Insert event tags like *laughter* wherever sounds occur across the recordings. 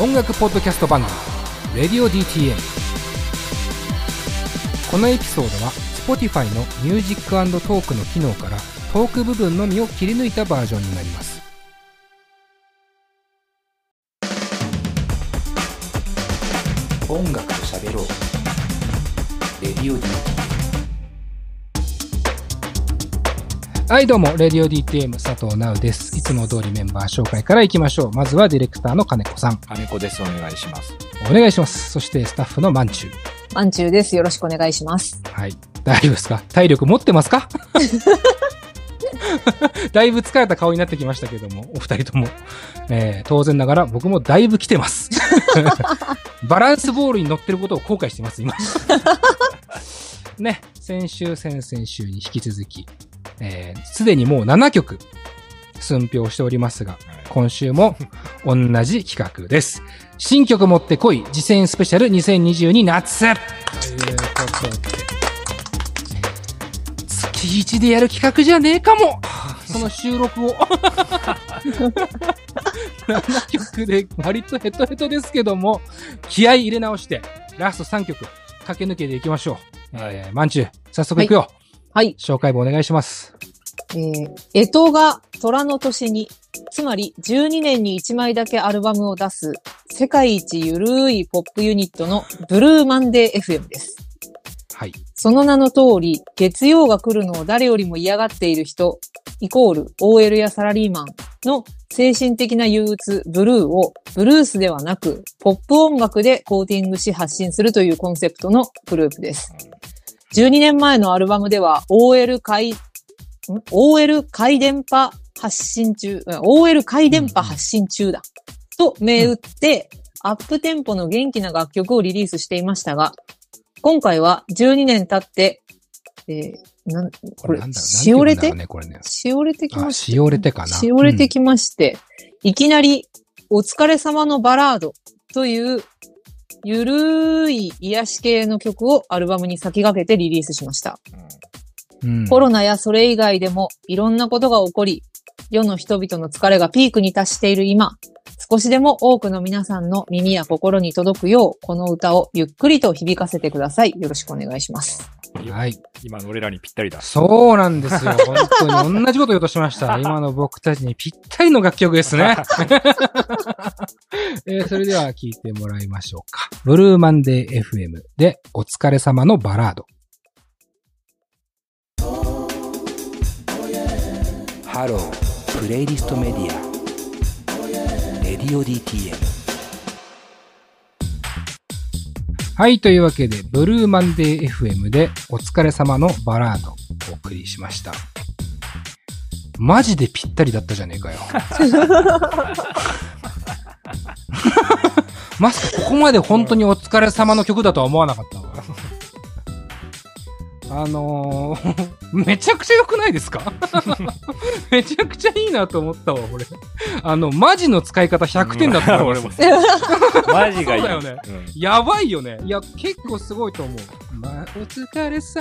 音楽ポッドキャスト番組「レディオ DTM」このエピソードは Spotify のミュージックトークの機能からトーク部分のみを切り抜いたバージョンになります。音楽と喋ろう。レディオ DTM はい、どうも、レディオ DTM 佐藤直です。いつも通りメンバー紹介からいきましょう。まずはディレクターの金子さん。金子です。お願いします。お願いします。そしてスタッフのマンチュー。まんちゅうです。よろしくお願いします。はい。大丈夫ですか？体力持ってますか？*laughs* だいぶ疲れた顔になってきましたけども、お二人とも。えー、当然ながら僕もだいぶ来てます。*laughs* バランスボールに乗ってることを後悔してます、今。*laughs* ね、先週、先々週に引き続き、えー、すでにもう7曲、寸評しておりますが、今週も同じ企画です。新曲持ってこい、次戦スペシャル2022夏ということで、月1でやる企画じゃねえかもその収録を。7曲で割とヘトヘトですけども、気合い入れ直して、ラスト3曲駆け抜けていきましょう。えー、まんちゅう、早速いくよ。はい。紹介文お願いします。えー、えとが虎の年に、つまり12年に1枚だけアルバムを出す、世界一ゆるいポップユニットのブルーマンデー FM です。はい。その名の通り、月曜が来るのを誰よりも嫌がっている人、イコール OL やサラリーマンの精神的な憂鬱、ブルーをブルースではなく、ポップ音楽でコーティングし発信するというコンセプトのグループです。12年前のアルバムでは OL 回、ん？OL 回電波発信中、うん OL 回電波発信中だ。と銘打って、アップテンポの元気な楽曲をリリースしていましたが、今回は12年経って、えー、なん、これ、しおれて、ね、これね。しおれてきました。しおれてかな？しおれてきまして、うん、いきなり、お疲れ様のバラードという、ゆるい癒し系の曲をアルバムに先駆けてリリースしました。うん、コロナやそれ以外でもいろんなことが起こり、世の人々の疲れがピークに達している今、少しでも多くの皆さんの耳や心に届くよう、この歌をゆっくりと響かせてください。よろしくお願いします。はい。今の俺らにぴったりだ。そうなんですよ。*laughs* 本当に同じこと言おうとしました。今の僕たちにぴったりの楽曲ですね。*laughs* えー、それでは聴いてもらいましょうか。ブルーマンデー FM でお疲れ様のバラード。ハロー、プレイリストメディア。レディオ DTM。はい、というわけで、ブルーマンデー FM でお疲れ様のバラードをお送りしました。マジでぴったりだったじゃねえかよ。まさかここまで本当にお疲れ様の曲だとは思わなかったわ。あのー、めちゃくちゃ良くないですか？*laughs* めちゃくちゃいいなと思ったわ、俺。あの、マジの使い方100点だった、うん、*laughs* 俺も。*laughs* マジがいい。だよね、うん、やばいよね。いや、結構すごいと思う。ま、お疲れさ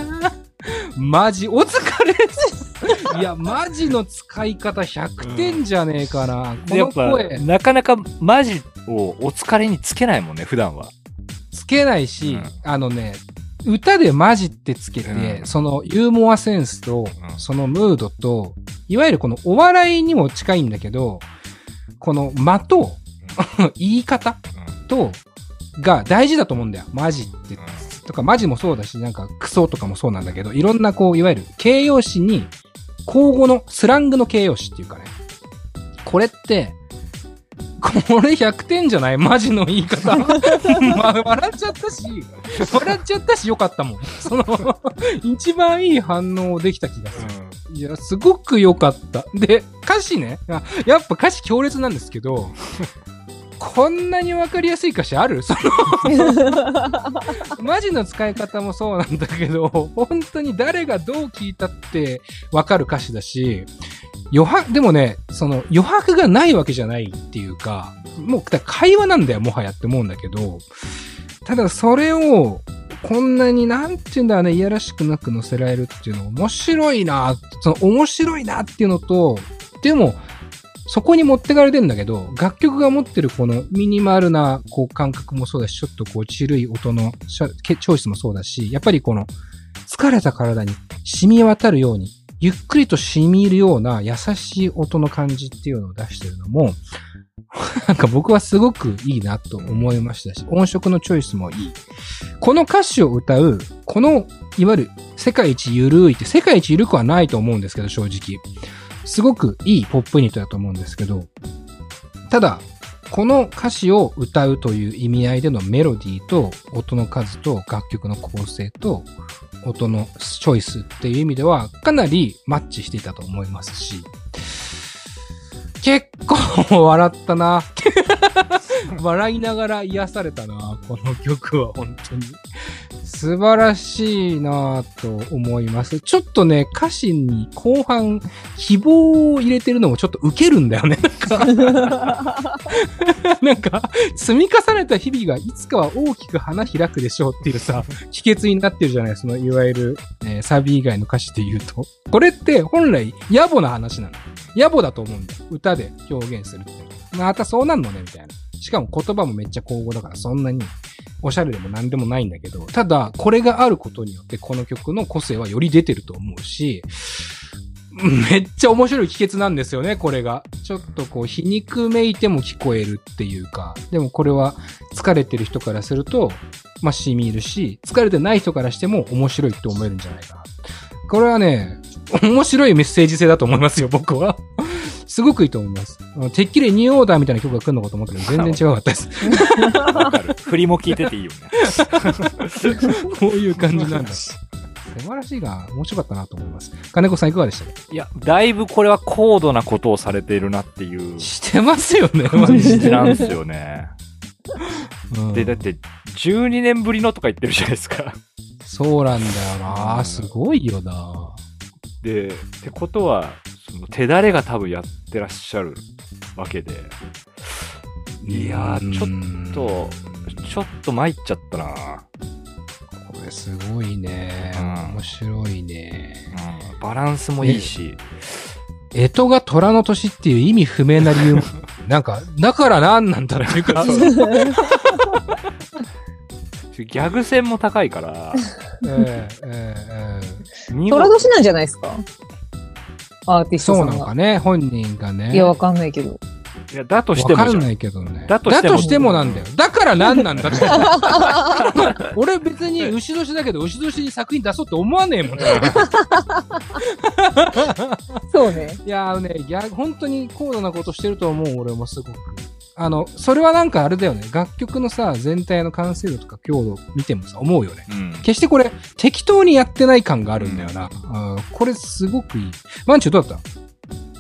マジ、お疲れいや、マジの使い方100点じゃねえかな。うん、この声。なかなかマジをお疲れにつけないもんね、普段は。つけないし、あのね、歌でマジってつけて、うん、そのユーモアセンスと、うん、そのムードと、いわゆるこのお笑いにも近いんだけど、この間と、うん、*laughs* 言い方と、が大事だと思うんだよ。マジって。とか、マジもそうだし、なんかクソとかもそうなんだけど、いろんなこう、いわゆる形容詞に、交互の、スラングの形容詞っていうかね。これって、これ100点じゃない？マジの言い方。*laughs* まあ、笑っちゃったし、笑っちゃったしよかったもん。その、一番いい反応できた気がする。うん、いや、すごく良かった。で、歌詞ね、やっぱ歌詞強烈なんですけど、こんなにわかりやすい歌詞ある？そのマジの使い方もそうなんだけど、本当に誰がどう聞いたってわかる歌詞だし、余白、でもね、その余白がないわけじゃないっていうか、もう会話なんだよ、もはやって思うんだけど、ただそれを、こんなになんていうんだろうね、いやらしくなく載せられるっていうの面白いな、その面白いなっていうのと、でも、そこに持ってかれてんだけど、楽曲が持ってるこのミニマルなこう感覚もそうだし、ちょっとこう、ちるい音のチョイスもそうだし、やっぱりこの、疲れた体に染み渡るように、ゆっくりと染み入るような優しい音の感じっていうのを出してるのも、*laughs* なんか僕はすごくいいなと思いましたし、音色のチョイスもいい。この歌詞を歌う、この、いわゆる世界一ゆるいって世界一ゆるくはないと思うんですけど、正直。すごくいいポップユニットだと思うんですけど、ただ、この歌詞を歌うという意味合いでのメロディーと音の数と楽曲の構成と音のチョイスっていう意味ではかなりマッチしていたと思いますし、結構笑ったな。*laughs* 笑いながら癒されたな、この曲は本当に。素晴らしいなと思います。ちょっとね、歌詞に後半、希望を入れてるのもちょっとウケるんだよね。なんか、*laughs* なんか積み重ねた日々がいつかは大きく花開くでしょうっていうさ、秘訣になってるじゃないその、いわゆる、えー、サビ以外の歌詞で言うと。これって本来野暮な話なの。野暮だと思うんだよ。歌で表現するって。またそうなんのね、みたいな。しかも言葉もめっちゃ口語だからそんなにおしゃれでも何でもないんだけど、ただ、これがあることによってこの曲の個性はより出てると思うし、*laughs* めっちゃ面白い秘訣なんですよね、これが。ちょっとこう、皮肉めいても聞こえるっていうか、でもこれは疲れてる人からすると、まあ、染みるし、疲れてない人からしても面白いって思えるんじゃないかな。これはね、面白いメッセージ性だと思いますよ、僕は。すごくいいと思います。てっきりニューオーダーみたいな曲が来るのかと思ったけど、全然違かったです。振りも聞いてていいよね。*laughs* こういう感じなんだ。素晴らしいが、面白かったなと思います。金子さんいかがでした？いや、だいぶこれは高度なことをされているなっていう。してますよね、マジで。なんですよね。うん、で、だって、12年ぶりのとか言ってるじゃないですか。そうなんだよな、すごいよな。で、ってことは、その手だれが多分やってらっしゃるわけで。いやー、ちょっと、ちょっと参っちゃったなこれすごいね。うん、面白いね、うん。バランスもいいし。えとが虎の年っていう意味不明な理由も、*laughs* なんか、だから何なんだっていうか。*laughs* ギャグ戦も高いから。*laughs* ええええ虎年なんじゃないですか？アーティストさんが。そうなのかね、本人がね。いや、わかんないけど。いや、だとしても。わかんないけどね。だとしても。してもなんだよ。だから何なんだって。*laughs* 俺別に牛年だけど、牛年に作品出そうって思わねえもんね。そうね。いや、あのね、いや、本当に高度なことしてると思う、俺もすごく。あの、それはなんかあれだよね。楽曲のさ、全体の完成度とか強度見てもさ、思うよね。うん、決してこれ、適当にやってない感があるんだよな。うん、これすごくいい。マンチュどうだった？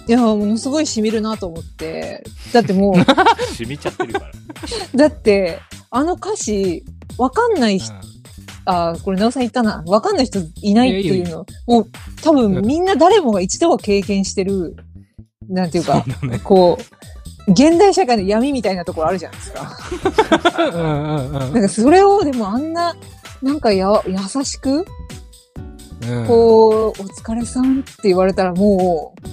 いや、ものすごい染みるなと思って。だってもう。*laughs* 染みちゃってるから。*laughs* だって、あの歌詞、わかんない人、うん、あ、これ、なおさん言ったな。わかんない人いないっていうの。もう、多分みんな誰もが一度は経験してる、なんていうか、うね、こう、現代社会の闇みたいなところあるじゃないですか。なんかそれをでもあんな、なんかや、優しく、うん、こう、お疲れさんって言われたらもう、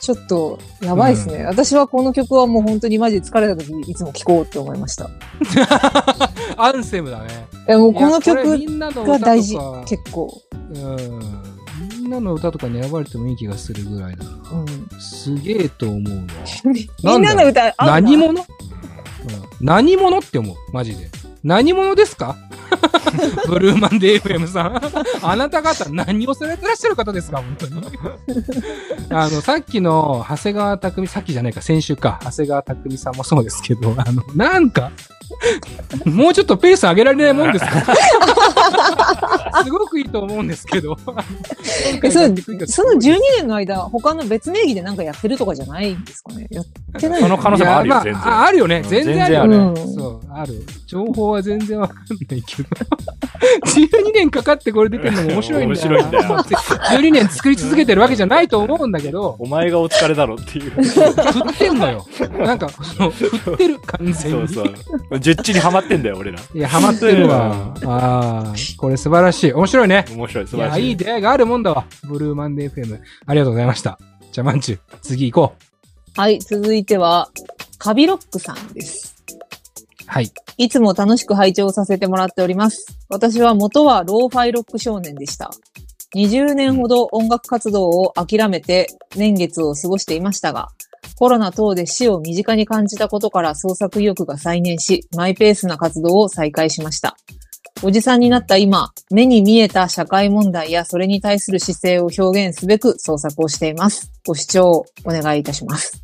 ちょっと、やばいですね、うん、私はこの曲はもう本当にマジで疲れた時にいつも聴こうって思いました。*laughs* アンセムだね。いやもうこの曲が大事、結構。うんみんなの歌とかに選ばれてもいい気がするぐらいだな。うん、すげえと思うわ。みんなの歌何者、うん、何者って思う？マジで。何者ですか？*laughs* ブルーマンデー FM さん。あなた方何をされてらっしゃる方ですか？本当に。*laughs* あの、さっきの長谷川匠、さっきじゃないか、先週か。長谷川匠さんもそうですけど、あの、なんか、もうちょっとペース上げられないもんですか？*laughs* すごくいいと思うんですけど。*laughs* その12年の間、他の別名義で何かやってるとかじゃないんですかね？やってないその可能性もあるよ、全然。あるよね。全然あるよね。うん、そう、ある。情報は全然わかんないけど。12年かかってこれ出てるのも面白いんだよ。面白いんだよ。12年作り続けてるわけじゃないと思うんだけど。お前がお疲れだろっていう。振ってんのよ。なんか、その、振ってる、完全に。そうそう。十地にはまってんだよ、俺ら。いや、はまってるわ。ああ、これ素晴らしい。面白いね。面白い、素晴らしい。いや、いい出会いがあるもんだわ。ブルーマンデー FM。ありがとうございました。じゃあ、マンチュ、次行こう。はい、続いては、カビロックさんです。はい。いつも楽しく拝聴させてもらっております。私は元はローファイロック少年でした。20年ほど音楽活動を諦めて年月を過ごしていましたが、コロナ等で死を身近に感じたことから創作意欲が再燃し、マイペースな活動を再開しました。おじさんになった今、目に見えた社会問題やそれに対する姿勢を表現すべく創作をしています。ご視聴お願いいたします。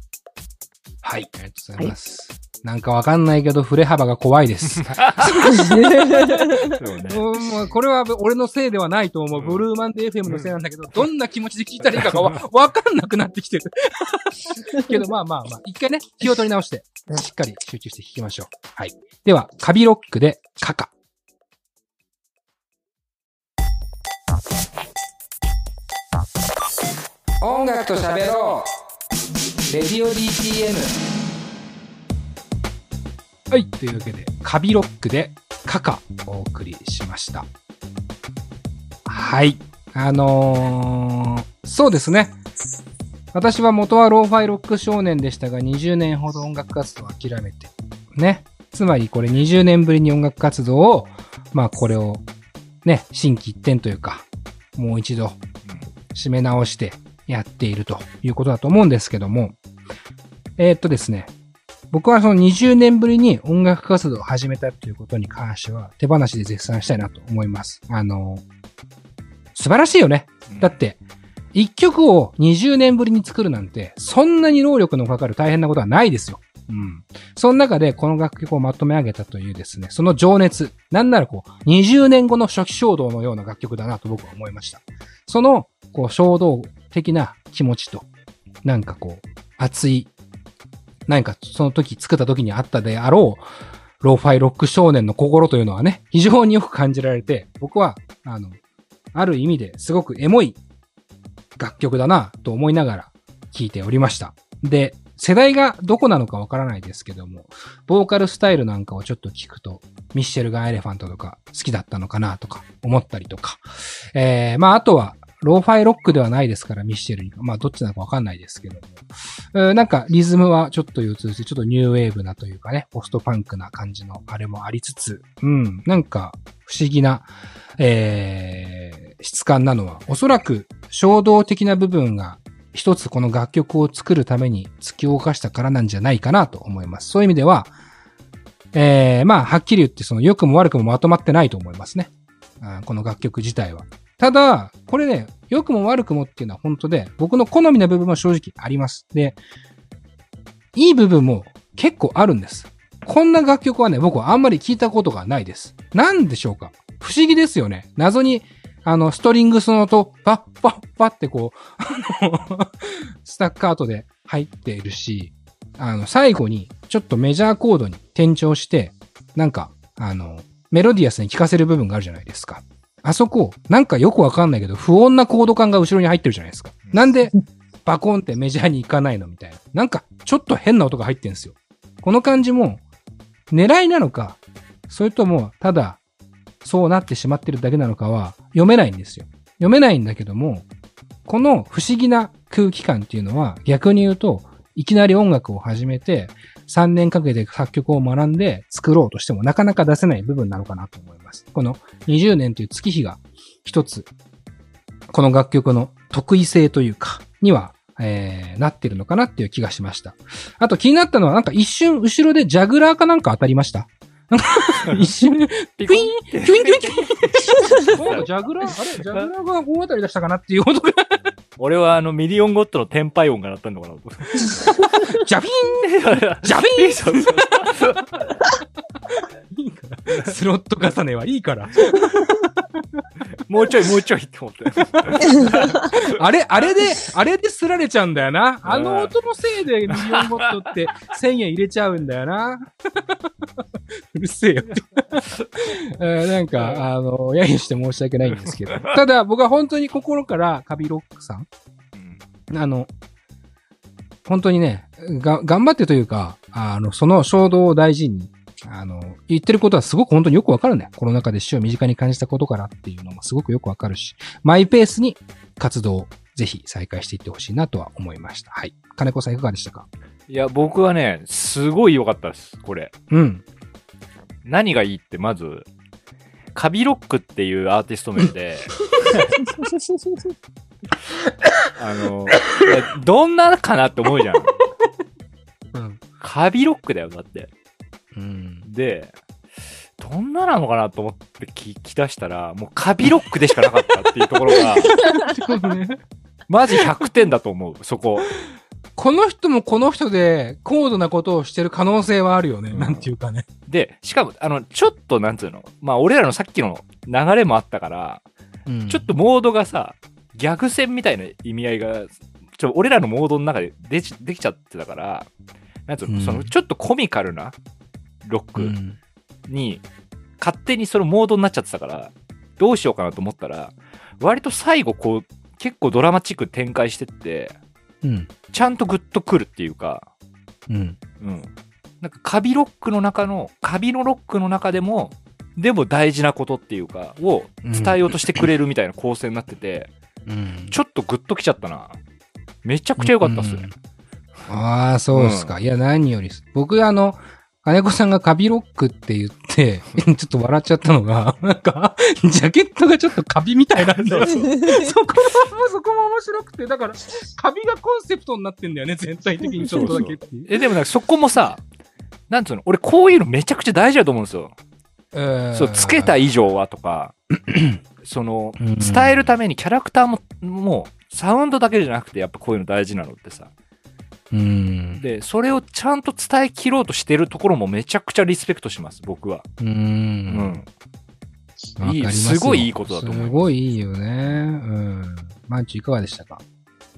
はい。ありがとうございます。なんかわかんないけど、振れ幅が怖いです。*laughs* そうね。うんもうこれは俺のせいではないと思う。うんブルーマンデー FM のせいなんだけど、どんな気持ちで聞いたらいいかがわ *laughs* わかんなくなってきてる。*laughs* けどまあまあまあ、一回ね、気を取り直して、しっかり集中して聞きましょう。はい。では、カビロックでカカ。音楽と喋ろうレディオ DTM はい、というわけで、カビロックでカカお送りしました。はい。あのー、そうですね。私は元はローファイロック少年でしたが、20年ほど音楽活動を諦めて、ね。つまりこれ20年ぶりに音楽活動を、まあこれを、ね、新規一点というか、もう一度、締め直してやっているということだと思うんですけども、えーっとですね、僕はその20年ぶりに音楽活動を始めたということに関しては手放しで絶賛したいなと思います。あの、素晴らしいよね。だって、一曲を20年ぶりに作るなんて、そんなに労力のかかる大変なことはないですよ。うん。その中でこの楽曲をまとめ上げたというですね、その情熱。なんならこう、20年後の初期衝動のような楽曲だなと僕は思いました。その、こう、衝動的な気持ちと、なんかこう、熱い、何かその時作った時にあったであろう、ローファイロック少年の心というのはね、非常によく感じられて、僕は、あの、ある意味ですごくエモい楽曲だなと思いながら聴いておりました。で、世代がどこなのかわからないですけども、ボーカルスタイルなんかをちょっと聞くと、ミッシェルガン・エレファントとか好きだったのかなとか思ったりとか、えー、まああとは、ローファイロックではないですから、ミッシェルに。まあ、どっちなのかわかんないですけど。なんか、リズムはちょっと憂鬱して、ちょっとニューウェーブなというかね、ポストパンクな感じのあれもありつつ、うん、なんか、不思議な、えー、質感なのは、おそらく衝動的な部分が一つこの楽曲を作るために突き動かしたからなんじゃないかなと思います。そういう意味では、えー、まあ、はっきり言って、その良くも悪くもまとまってないと思いますね。あーこの楽曲自体は。ただ、これね、良くも悪くもっていうのは本当で、僕の好みな部分も正直あります。で、いい部分も結構あるんです。こんな楽曲はね、僕はあんまり聞いたことがないです。なんでしょうか？不思議ですよね。謎に、あの、ストリングスの音、パッパッパってこう、あの、スタッカートで入っているし、あの、最後にちょっとメジャーコードに転調して、なんか、あの、メロディアスに聴かせる部分があるじゃないですか。あそこ、なんかよくわかんないけど、不穏なコード感が後ろに入ってるじゃないですか。なんで、バコンってメジャーに行かないのみたいな。なんか、ちょっと変な音が入ってんですよ。この感じも、狙いなのか、それとも、ただ、そうなってしまってるだけなのかは、読めないんですよ。読めないんだけども、この不思議な空気感っていうのは、逆に言うと、いきなり音楽を始めて、3年かけて作曲を学んで作ろうとしてもなかなか出せない部分なのかなと思います。この20年という月日が一つ、この楽曲の特異性というか、には、えー、なってるのかなっていう気がしました。あと気になったのは、なんか一瞬後ろでジャグラーかなんか当たりました。一瞬、*laughs* ピクイーンキュインキュインキュインジャグラー、あれジャグラーが大当たり出したかなっていうことが、俺はあのミリオンゴットのテンパイ音が鳴ったのかなジャビーンジャビーンいいから。*laughs* スロット重ねはいいから。もうちょいもうちょいって思って。*laughs* あれ、あれで、あれですられちゃうんだよな。あの音のせいでミリオンゴットって *laughs* 1000円入れちゃうんだよな。うるせえよ *laughs* なんか、あの、揶揄して申し訳ないんですけど。ただ、僕は本当に心からカビロックさん、あの、本当にね、が、頑張ってというか、あの、その衝動を大事に、あの、言ってることはすごく本当によくわかるね。コロナ禍で死を身近に感じたことからっていうのもすごくよくわかるし、マイペースに活動をぜひ再開していってほしいなとは思いました。はい。金子さんいかがでしたか？いや、僕はね、すごい良かったです、これ。うん。何がいいって、まず、カビロックっていうアーティスト名で、*laughs* あの、どんなかなって思うじゃん。うん。カビロックだよ、だって。うん。で、どんななのかなと思って聞き出したら、もうカビロックでしかなかったっていうところが、*laughs* マジ100点だと思う、そこ。この人もこの人で高度なことをしてる可能性はあるよね。うんなんていうかね。で、しかも、あの、ちょっと、なんつうの、まあ、俺らのさっきの流れもあったから、うんちょっとモードがさ、ギャグ戦みたいな意味合いが、ちょ俺らのモードの中でできちゃってたから、なんつうの、うんその、ちょっとコミカルなロックうん。に、勝手にそのモードになっちゃってたから、どうしようかなと思ったら、割と最後、こう、結構ドラマチックに展開してって、うん。ちゃんとグッとくるっていうか、うん。うん。なんかカビロックの中の、カビのロックの中でも、でも大事なことっていうか、を伝えようとしてくれるみたいな構成になってて、うん。ちょっとグッときちゃったな。めちゃくちゃ良かったっすね。うんああ、そうですか。いや、何より。僕、あの、金子さんがカビロックって言って、*laughs* ちょっと笑っちゃったのが、なんか、ジャケットがちょっとカビみたいなんだよ。そこも、そこも面白くて、だから、カビがコンセプトになってんだよね、全体的にちょっとだけっていう。え、でもなんかそこもさ、なんつうの、俺こういうのめちゃくちゃ大事だと思うんですよ。えーそう、つけた以上はとか、*clears throat* その、うん伝えるためにキャラクターも、もう、サウンドだけじゃなくて、やっぱこういうの大事なのってさ。うん。で、それをちゃんと伝え切ろうとしてるところもめちゃくちゃリスペクトします、僕は。う。うんん。いいすごいいいことだと思いますすごいいいよね。うん。マンチいかがでしたか？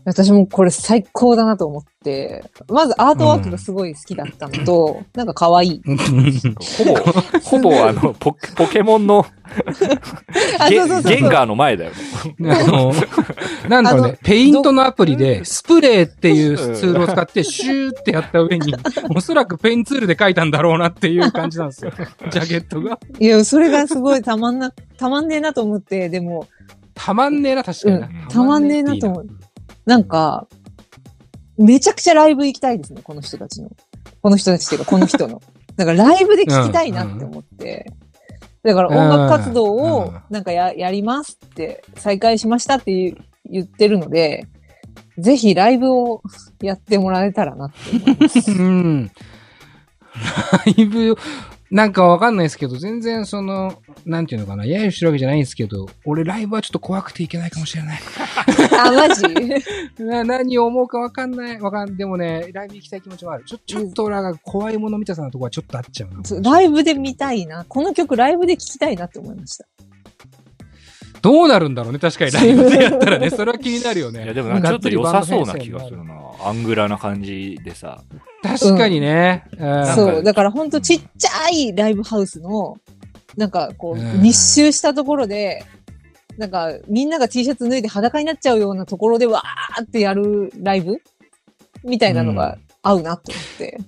私もこれ最高だなと思って、まずアートワークがすごい好きだったのと、なんか可愛い。ほぼ、ほぼあの、ポポケモンの *laughs* あ、ゲンガーの前だよ。あの、なんだろうねペイントのアプリで、スプレーっていうツールを使って、シューってやった上に、おそらくペンツールで描いたんだろうなっていう感じなんですよ。*laughs* ジャケットが。いや、それがすごいたまんな、たまんねえなと思って、でも、たまんねえな、確かにな。うんたまんねえなと思うなんか、めちゃくちゃライブ行きたいですね、この人たちの。この人たちっていうか、この人の。*laughs* だからライブで聞きたいなって思って。だから音楽活動うんをなんかややりますって、再開しましたって言ってるので、ぜひライブをやってもらえたらなって思います。うん。ライブ、なんかわかんないですけど、全然その、なんていうのかな、揶揄してるわけじゃないんですけど、俺ライブはちょっと怖くていけないかもしれない。*laughs* あ、マジ？*laughs* な何を思うかわかんない。わかん、でもね、ライブ行きたい気持ちはある。ちょ、ちょっと俺が怖いもの見たさなとこはちょっとあっちゃうな。ライブで見たいな。この曲ライブで聴きたいなって思いました。どうなるんだろうね、確かにライブでやったらね、それは気になるよね。いや、でもなんかちょっと良さそうな気がするな。アングラな感じでさ。確かにね。うんそう。だからほんとちっちゃいライブハウスの、なんかこう、うん密集したところで、なんかみんなが T シャツ脱いで裸になっちゃうようなところでわーってやるライブ？みたいなのが合うなと思って。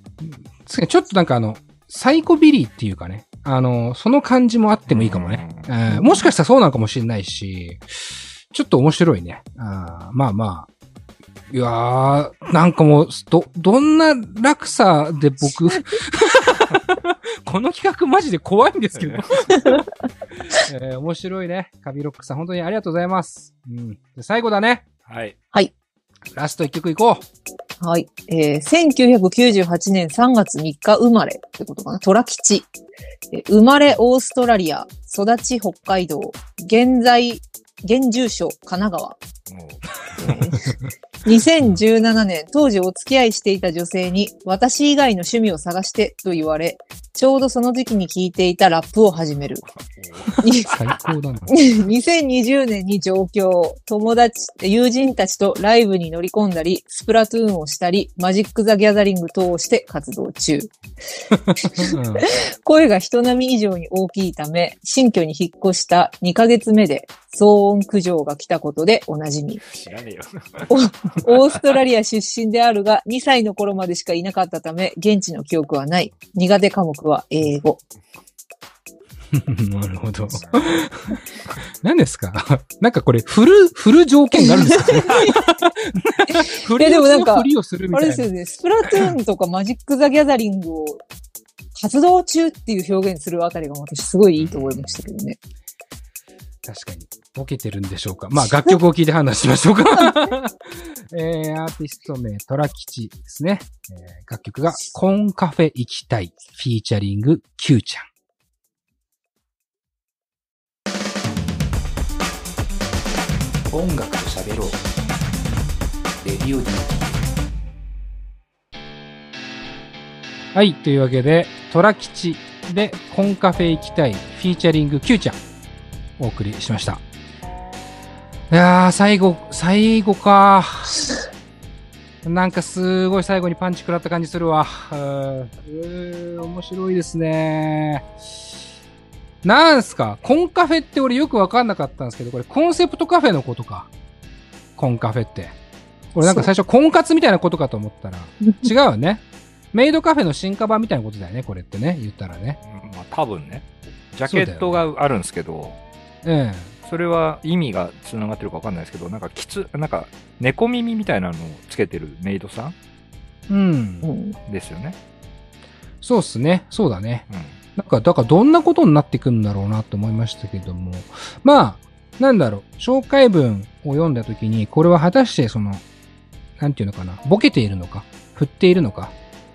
確かにちょっとなんかあの、サイコビリーっていうかね、あの、その感じもあってもいいかもね。うんうんもしかしたらそうなのかもしれないし、ちょっと面白いね。あーまあまあ。いやー、なんかもう、ど、どんな落差で僕、*laughs* この企画マジで怖いんですけど。*laughs* えー面白いね。カビロックさん、本当にありがとうございます。うん。で最後だね。はい。ラスト一曲いこはい。えー、1998年3月3日生まれってことかな。虎吉。え生まれオーストラリア、育ち北海道、現在、現住所神奈川。も2017 *laughs* 年、当時お付き合いしていた女性に、私以外の趣味を探してと言われ、ちょうどその時期に聴いていたラップを始める。最高だな。*laughs* 2020年に上京、友達、友人たちとライブに乗り込んだり、スプラトゥーンをしたり、マジック・ザ・ギャザリング等をして活動中。うん *laughs* 声が人並み以上に大きいため、新居に引っ越した2ヶ月目で騒音苦情が来たことでおなじみ。う知らねえよ。オーストラリア出身であるが、2歳の頃までしかいなかったため、現地の記憶はない。苦手科目は英語。*laughs* なるほど。何ですか？なんかこれ、振る、振る条件があるんですか？振りでもなんか振りをするみあたいな。れですよね、スプラトゥーンとかマジック・ザ・ギャザリングを活動中っていう表現するあたりが私すごいいいと思いましたけどね。確かに。ボケてるんでしょうか。まあ、楽曲を聴いて判断しましょうか。*laughs* えー、アーティスト名、トラ吉ですね。えー、楽曲が、コンカフェ行きたい、フィーチャリング、Q ちゃん。音楽と喋ろうレディオ D はい。というわけで、トラ吉で、コンカフェ行きたい、フィーチャリング、Q ちゃん。お送りしました。いやー、最後、最後か。なんかすごい最後にパンチ食らった感じするわ。うーうー面白いですね。なんすか？コンカフェって俺よくわかんなかったんですけど、これコンセプトカフェのことか。コンカフェって。俺なんか最初婚活みたいなことかと思ったら、違うよね。メイドカフェの進化版みたいなことだよね、これってね。言ったらね。まあ多分ね。ジャケットがあるんですけど、えそれは意味がつながってるかわかんないですけど、なんかきつ、なんか猫耳みたいなのをつけてるメイドさんえ。うんう。ん。ですよね。そうっすね。そうだね。うん。なんか、だからどんなことになっていくんだろうなと思いましたけども。まあ、なんだろう。紹介文を読んだときに、これは果たしてその、なんていうのかな。ボケているのか、振っているのか、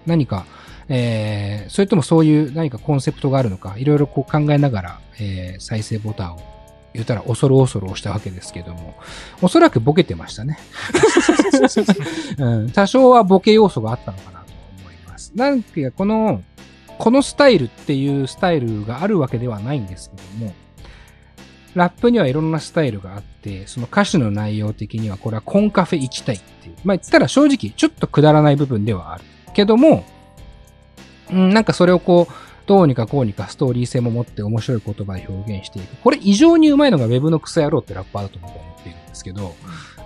何か、えー、それともそういう何かコンセプトがあるのか、いろいろこう考えながら、えー、再生ボタンを言ったら恐る恐る押したわけですけども、おそらくボケてましたね。*laughs* うん、多少はボケ要素があったのかなと思います。なんかこの、このスタイルっていうスタイルがあるわけではないんですけども、ラップにはいろんなスタイルがあって、その歌詞の内容的にはこれはコンカフェ行きたいっていう。まあ言ったら正直ちょっとくだらない部分ではある。けども、うん、なんかそれをこう、どうにかこうにかストーリー性も持って面白い言葉で表現していく。これ異常にうまいのが Web の草野郎ってラッパーだと思っているんですけど、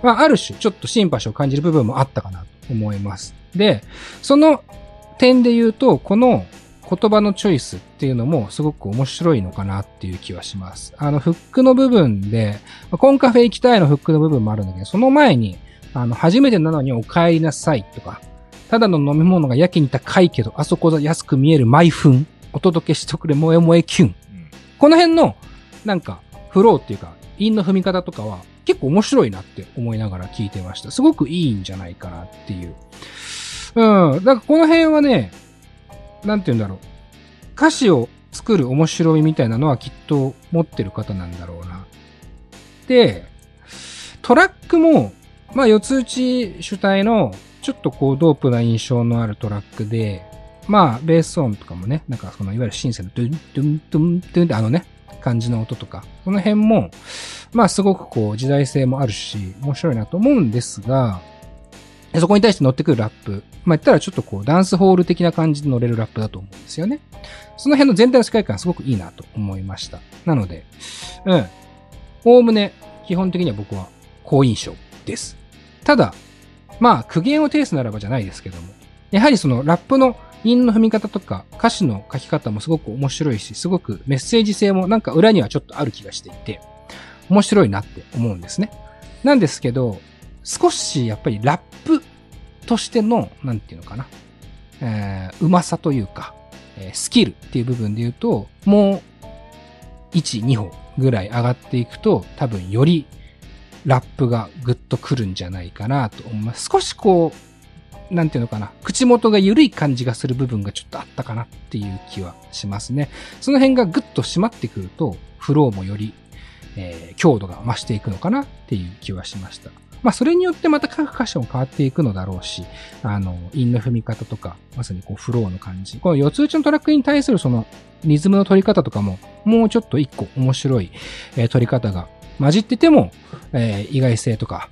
まあある種ちょっとシンパシーを感じる部分もあったかなと思います。で、その点で言うと、この言葉のチョイスっていうのもすごく面白いのかなっていう気はします。あの、フックの部分で、コンカフェ行きたいのフックの部分もあるんだけど、その前に、あの、初めてなのにお帰りなさいとか、ただの飲み物がやけに高いけど、あそこで安く見える毎分、お届けしてくれ、萌え萌えキュン。うんこの辺の、なんか、フローっていうか、韻の踏み方とかは、結構面白いなって思いながら聞いてました。すごくいいんじゃないかなっていう。うん。だからこの辺はね、なんて言うんだろう。歌詞を作る面白みみたいなのはきっと持ってる方なんだろうな。で、トラックも、まあ、四つ打ち主体の、ちょっとこう、ドープな印象のあるトラックで、まあ、ベース音とかもね、なんかその、いわゆるシンセのドゥン、ドゥン、ドゥン、ドゥンってあのね、感じの音とか、その辺も、まあ、すごくこう、時代性もあるし、面白いなと思うんですが、そこに対して乗ってくるラップ。まあ、言ったらちょっとこう、ダンスホール的な感じで乗れるラップだと思うんですよね。その辺の全体の世界観すごくいいなと思いました。なので、うん。おおむね、基本的には僕は好印象です。ただ、まあ、苦言を呈すならばじゃないですけども、やはりそのラップの韻の踏み方とか歌詞の書き方もすごく面白いし、すごくメッセージ性もなんか裏にはちょっとある気がしていて、面白いなって思うんですね。なんですけど、少しやっぱりラップとしての、なんていうのかな、えー、うまさというか、えースキルっていう部分で言うと、もう、1、2歩ぐらい上がっていくと、多分よりラップがぐっとくるんじゃないかなと思います。少しこう、なんていうのかな、口元が緩い感じがする部分がちょっとあったかなっていう気はしますね。その辺がぐっと締まってくると、フローもより、えー強度が増していくのかなっていう気はしました。まあ、それによってまた各箇所も変わっていくのだろうし、あの、韻の踏み方とか、まさにこう、フローの感じ。この四つ打ちのトラックに対するその、リズムの取り方とかも、もうちょっと一個面白い、えー取り方が混じってても、えー意外性とか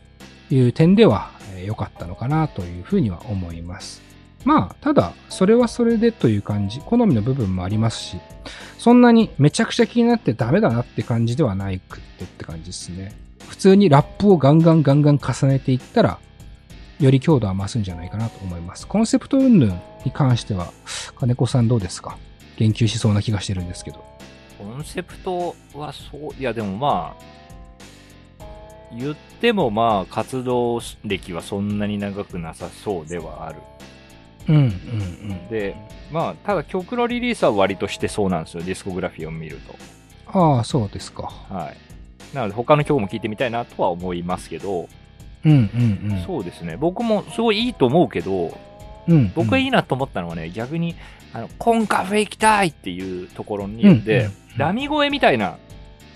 いう点では良、かったのかなというふうには思います。まあ、ただ、それはそれでという感じ、好みの部分もありますし、そんなにめちゃくちゃ気になってダメだなって感じではないくってって感じですね。普通にラップをガンガンガンガン重ねていったら、より強度は増すんじゃないかなと思います。コンセプト云々に関しては、金子さんどうですか？言及しそうな気がしてるんですけど。コンセプトはそう、いやでもまあ、言ってもまあ活動歴はそんなに長くなさそうではある。うんうんうん。で、まあ、ただ曲のリリースは割としてそうなんですよ、ディスコグラフィーを見ると。ああ、そうですか。はい。なので他の曲も聴いてみたいなとは思いますけど、うんうんうん。そうですね、僕もすごいいいと思うけど、うん。僕がいいなと思ったのはね、逆に、あの、コンカフェ行きたいっていうところに、で、うんダミ声みたいな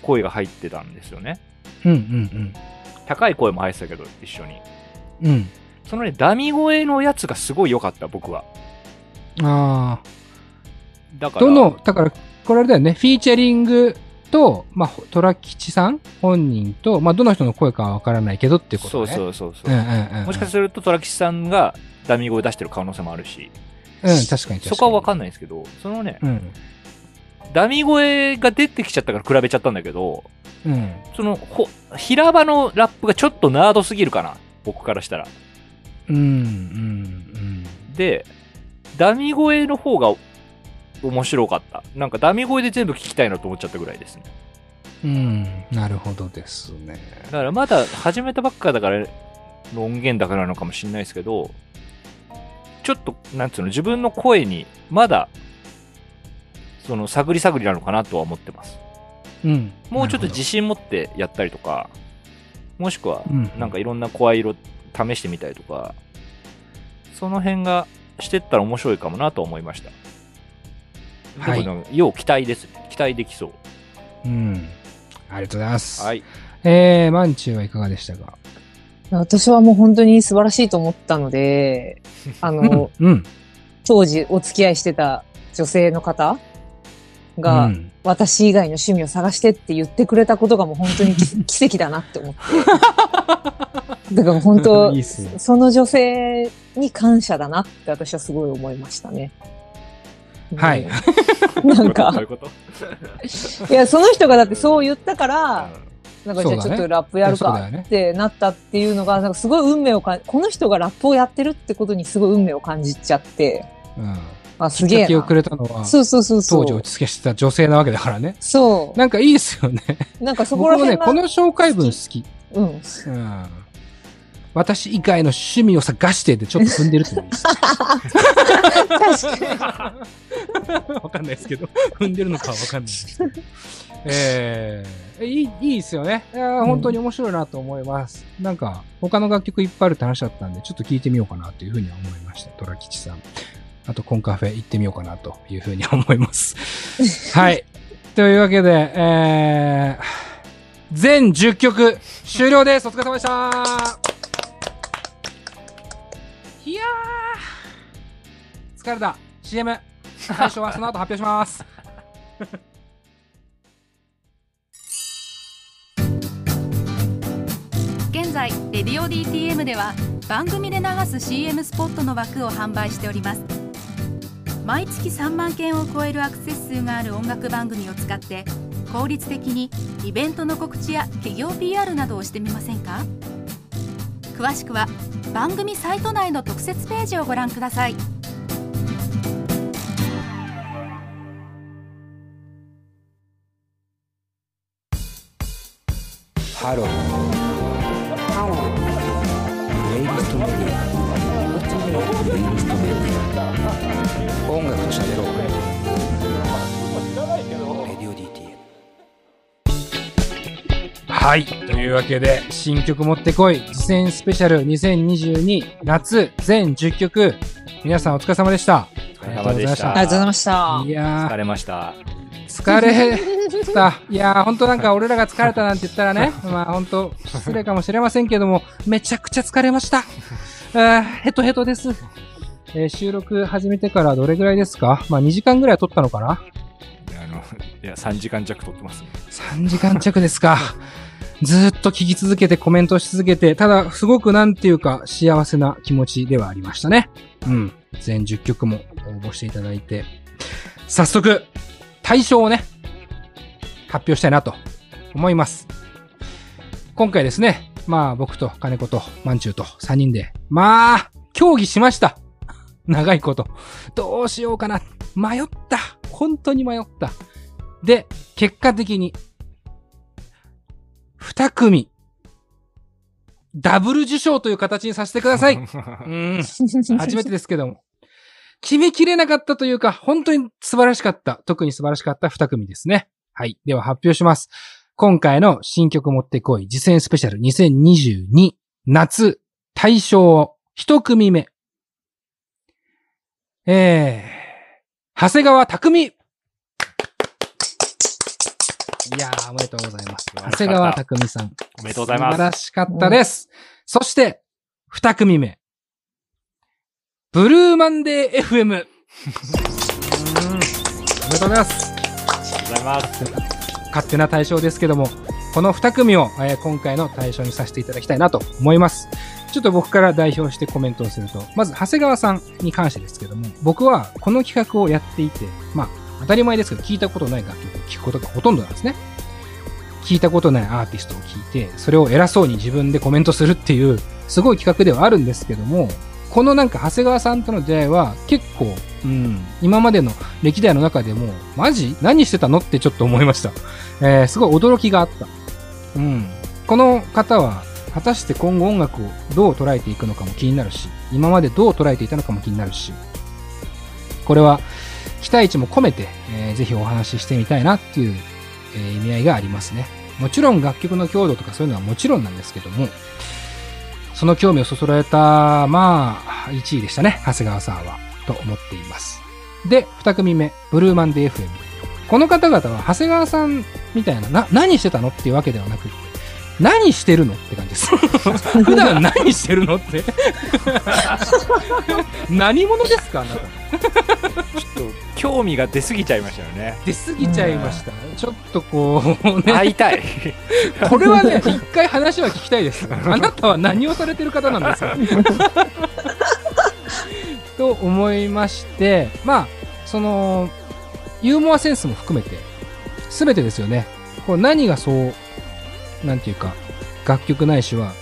声が入ってたんですよね。うんうん高い声も入ってたけど、一緒に。うん。うん。そのね、ダミ声のやつがすごい良かった、僕は。ああ。だから、どの、だから、これあれだよね、フィーチャリングと、まあ、虎吉さん本人と、まあ、どの人の声かはわからないけどっていうこそうとね。そうそうそう。うんうんうん。もしかすると、虎吉さんがダミ声出してる可能性もあるし、うん、確かに確かに。そこはわかんないんですけど、そのね、うん。ダミ声が出てきちゃったから比べちゃったんだけど、うん。その、ほ、平場のラップがちょっとナードすぎるかな。僕からしたら。うん、うん、で、ダミ声の方が面白かった。なんかダミ声で全部聞きたいなと思っちゃったぐらいですね。うん。うん。なるほどですね。だからまだ始めたばっかだからの音源だからなのかもしれないですけど、ちょっと、なんつうの、自分の声にまだ、その、探り探りなのかなとは思ってます。うん。もうちょっと自信、信持ってやったりとか、もしくは、うんなんかいろんな声色試してみたりとか、その辺がしてったら面白いかもなと思いました。はいでもね要期待ですね。期待できそう。うん。ありがとうございます。はい。えー、マンチューはいかがでしたか？私はもう本当に素晴らしいと思ったので、あの、うん。当時お付き合いしてた女性の方が、うん私以外の趣味を探してって言ってくれたことがもう本当に奇 *laughs* 奇跡だなって思って。だから本当ね。その女性に感謝だなって私はすごい思いましたね。はいうん。なんかい、うこと？*laughs* いや、その人がだってそう言ったから、なんかじゃあちょっとラップやるかってなったっていうのが、なんかすごい運命をかん、この人がラップをやってるってことにすごい運命を感じちゃって、うん。あ、すげえな。きっかけをくれたのは、そうそうそうそう。当時落ち着けしてた女性なわけだからね。そう。なんかいいですよね。なんかそこ僕もね、この紹介文好き。うん。うん。私以外の趣味を探してでちょっと踏んでるって思います。確かわかんないですけど、踏んでるのかはわかんないですけど。えー、いい、いいですよね。いやー本当に面白いなと思います。なんか、他の楽曲いっぱいあるって話だったんで、ちょっと聞いてみようかなというふうには思いました。虎吉さん。あと、コンカフェ行ってみようかなというふうに思います。*laughs* はい。というわけで、えー、全10曲終了です。お疲れ様でした。いやー、疲れた。CM。最初はその後発表します。*laughs* 現在レディオ DTM では番組で流す CM スポットの枠を販売しております毎月3万件を超えるアクセス数がある音楽番組を使って効率的にイベントの告知や企業 PR などをしてみませんか？詳しくは番組サイト内の特設ページをご覧くださいハロー。ハロー。プレイリストメディア。音楽と喋ろう。レディオ DTM。はい。というわけで、新曲持ってこい、実践スペシャル2022夏全10曲、皆さんお疲れ様でした。お疲れ様でした。ありがとうございましたい。や疲れました。ー、疲れた。いやー、ほんとなんか俺らが疲れたなんて言ったらね、まあほんと失礼かもしれませんけども、めちゃくちゃ疲れました。あーヘトヘトです。えー収録始めてからどれぐらいですか？まあ2時間ぐらい撮ったのかな？あの、いや、3時間弱撮ってますね。3時間弱ですか。ずーっと聞き続けてコメントし続けて、ただ、すごくなんていうか幸せな気持ちではありましたね。うん。全10曲も応募していただいて、早速、対象をね、発表したいなと思います。今回ですね、まあ僕と金子とまんちゅうと3人で、まあ、協議しました。*laughs* 長いこと。どうしようかな。迷った。本当に迷った。で、結果的に、二組、ダブル受賞という形にさせてください。*laughs* うん。初めてですけども。決めきれなかったというか、本当に素晴らしかった。特に素晴らしかった二組ですね。はい。では発表します。今回の新曲持ってこい、次戦スペシャル2022夏大賞一組目。えー、長谷川匠いやー、おめでとうございます。長谷川匠さん。おめでとうございます素晴らしかったです。そして、二組目。ブルーマンデー FM。*laughs* おめでとうございます。ありがとうございます。勝手な対象ですけども、この二組を、え今回の対象にさせていただきたいなと思います。ちょっと僕から代表してコメントをすると、まず長谷川さんに関してですけども、僕はこの企画をやっていて、まあ、当たり前ですけど、聞いたことない楽曲を聴くことがほとんどなんですね。聞いたことないアーティストを聞いて、それを偉そうに自分でコメントするっていう、すごい企画ではあるんですけども、このなんか長谷川さんとの出会いは結構、うん、今までの歴代の中でも、マジ何してたのってちょっと思いました。えー、すごい驚きがあった。うん。この方は、果たして今後音楽をどう捉えていくのかも気になるし、今までどう捉えていたのかも気になるし、これは期待値も込めて、えーぜひお話ししてみたいなっていう、えー意味合いがありますね。もちろん楽曲の強度とかそういうのはもちろんなんですけども、その興味をそそられた、まあ、1位でしたね、長谷川さんは、と思っています。で、2組目、ブルーマンデー FM。この方々は長谷川さんみたいな、な、何してたのっていうわけではなくて、何してるのって感じです。*laughs* 普段何してるのって。*laughs* 何者ですかあなた。ちょっと、興味が出すぎちゃいましたよね。出過ぎちゃいました。ちょっとこう、*laughs* ね。会いたい。これはね、一回話は聞きたいです。あなたは何をされてる方なんですか？と思いまして、まあ、その、ユーモアセンスも含めて、すべてですよね。こう何がそう、なんていうか、楽曲ないしは、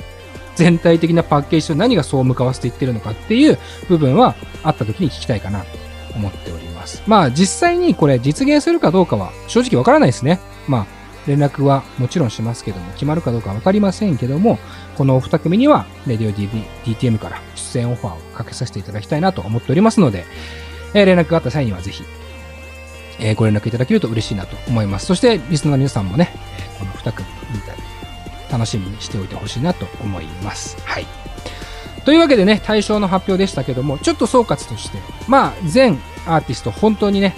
全体的なパッケージと何がそう向かわせていってるのかっていう部分は、あった時に聞きたいかなと思っております。まあ、実際にこれ実現するかどうかは正直わからないですね。まあ、連絡はもちろんしますけども、決まるかどうかわかりませんけども、このお二組には、レディオ DB DTM から出演オファーをかけさせていただきたいなと思っておりますので、えー連絡があった際にはぜひ、えーご連絡いただけると嬉しいなと思います。そして、リスナーの皆さんもね、この二組、楽しみにしておいてほしいなと思います。はい。というわけでね、対象の発表でしたけども、ちょっと総括として、まあ、全アーティスト本当にね、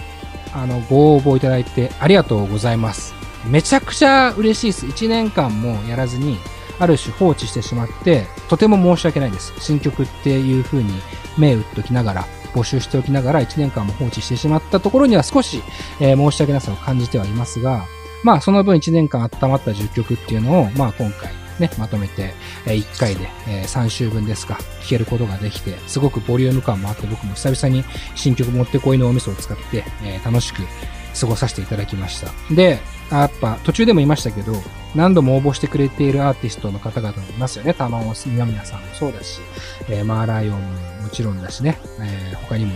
あの、ご応募いただいてありがとうございます。めちゃくちゃ嬉しいです。1年間もやらずに、ある種放置してしまって、とても申し訳ないです。新曲っていう風に目打っておきながら、募集しておきながら1年間も放置してしまったところには少し、えー申し訳なさを感じてはいますが、まあその分1年間温まった10曲っていうのを、まあ今回ね、まとめて、え1回で、え3週分ですか、聴けることができて、すごくボリューム感もあって僕も久々に新曲持ってこいのお味噌を使って、え楽しく過ごさせていただきました。で、やっぱ途中でも言いましたけど、何度も応募してくれているアーティストの方々もいますよね。玉尾宮宮さんもそうだし、えーマーライオンももちろんだしね、えー他にも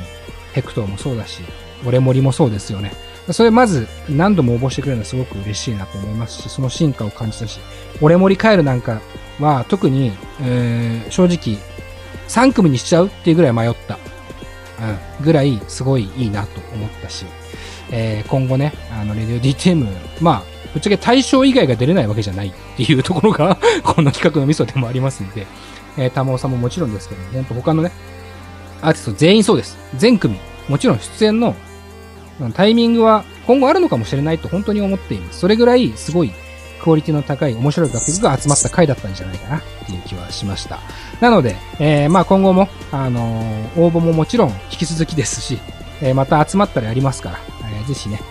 ヘクトーもそうだし、オレモリもそうですよね。それまず何度も応募してくれるのはすごく嬉しいなと思いますし、その進化を感じたし、オレモリカエルなんかは特に、えー正直3組にしちゃうっていうぐらい迷った。うん、ぐらいすごいいいなと思ったし、えー今後ね、あの、レディオ DTM、まあ、ぶっちゃけ対象以外が出れないわけじゃないっていうところが、*laughs* この企画のミソでもありますんで、えー、玉尾さんももちろんですけど、本当他のね、アーティスト全員そうです。全組。もちろん出演のタイミングは今後あるのかもしれないと本当に思っています。それぐらいすごいクオリティの高い面白い楽曲が集まった回だったんじゃないかなっていう気はしました。なので、えーまあ今後も、あのー応募ももちろん引き続きですし、えーまた集まったらやりますから、えーぜひね、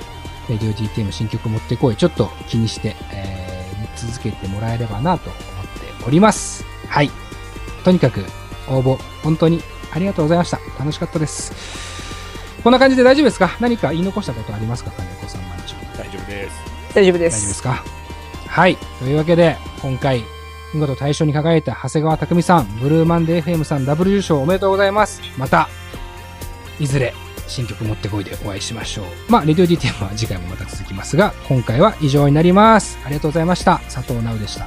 レディオ GTM 新曲持ってこい、ちょっと気にして、えー見続けてもらえればなと思っております。はい。とにかく応募、本当にありがとうございました。楽しかったです。こんな感じで大丈夫ですか？何か言い残したことありますか金子さん、まん。大丈夫です。大丈夫です。大丈夫ですか？はい。というわけで、今回、見事大賞に輝いた長谷川匠さん、ブルーマンデー FM さん、ダブル受賞おめでとうございます。また、いずれ、新曲持ってこいでお会いしましょう。まあ、レディオ DTM は次回もまた続きますが、今回は以上になります。ありがとうございました。佐藤直でした。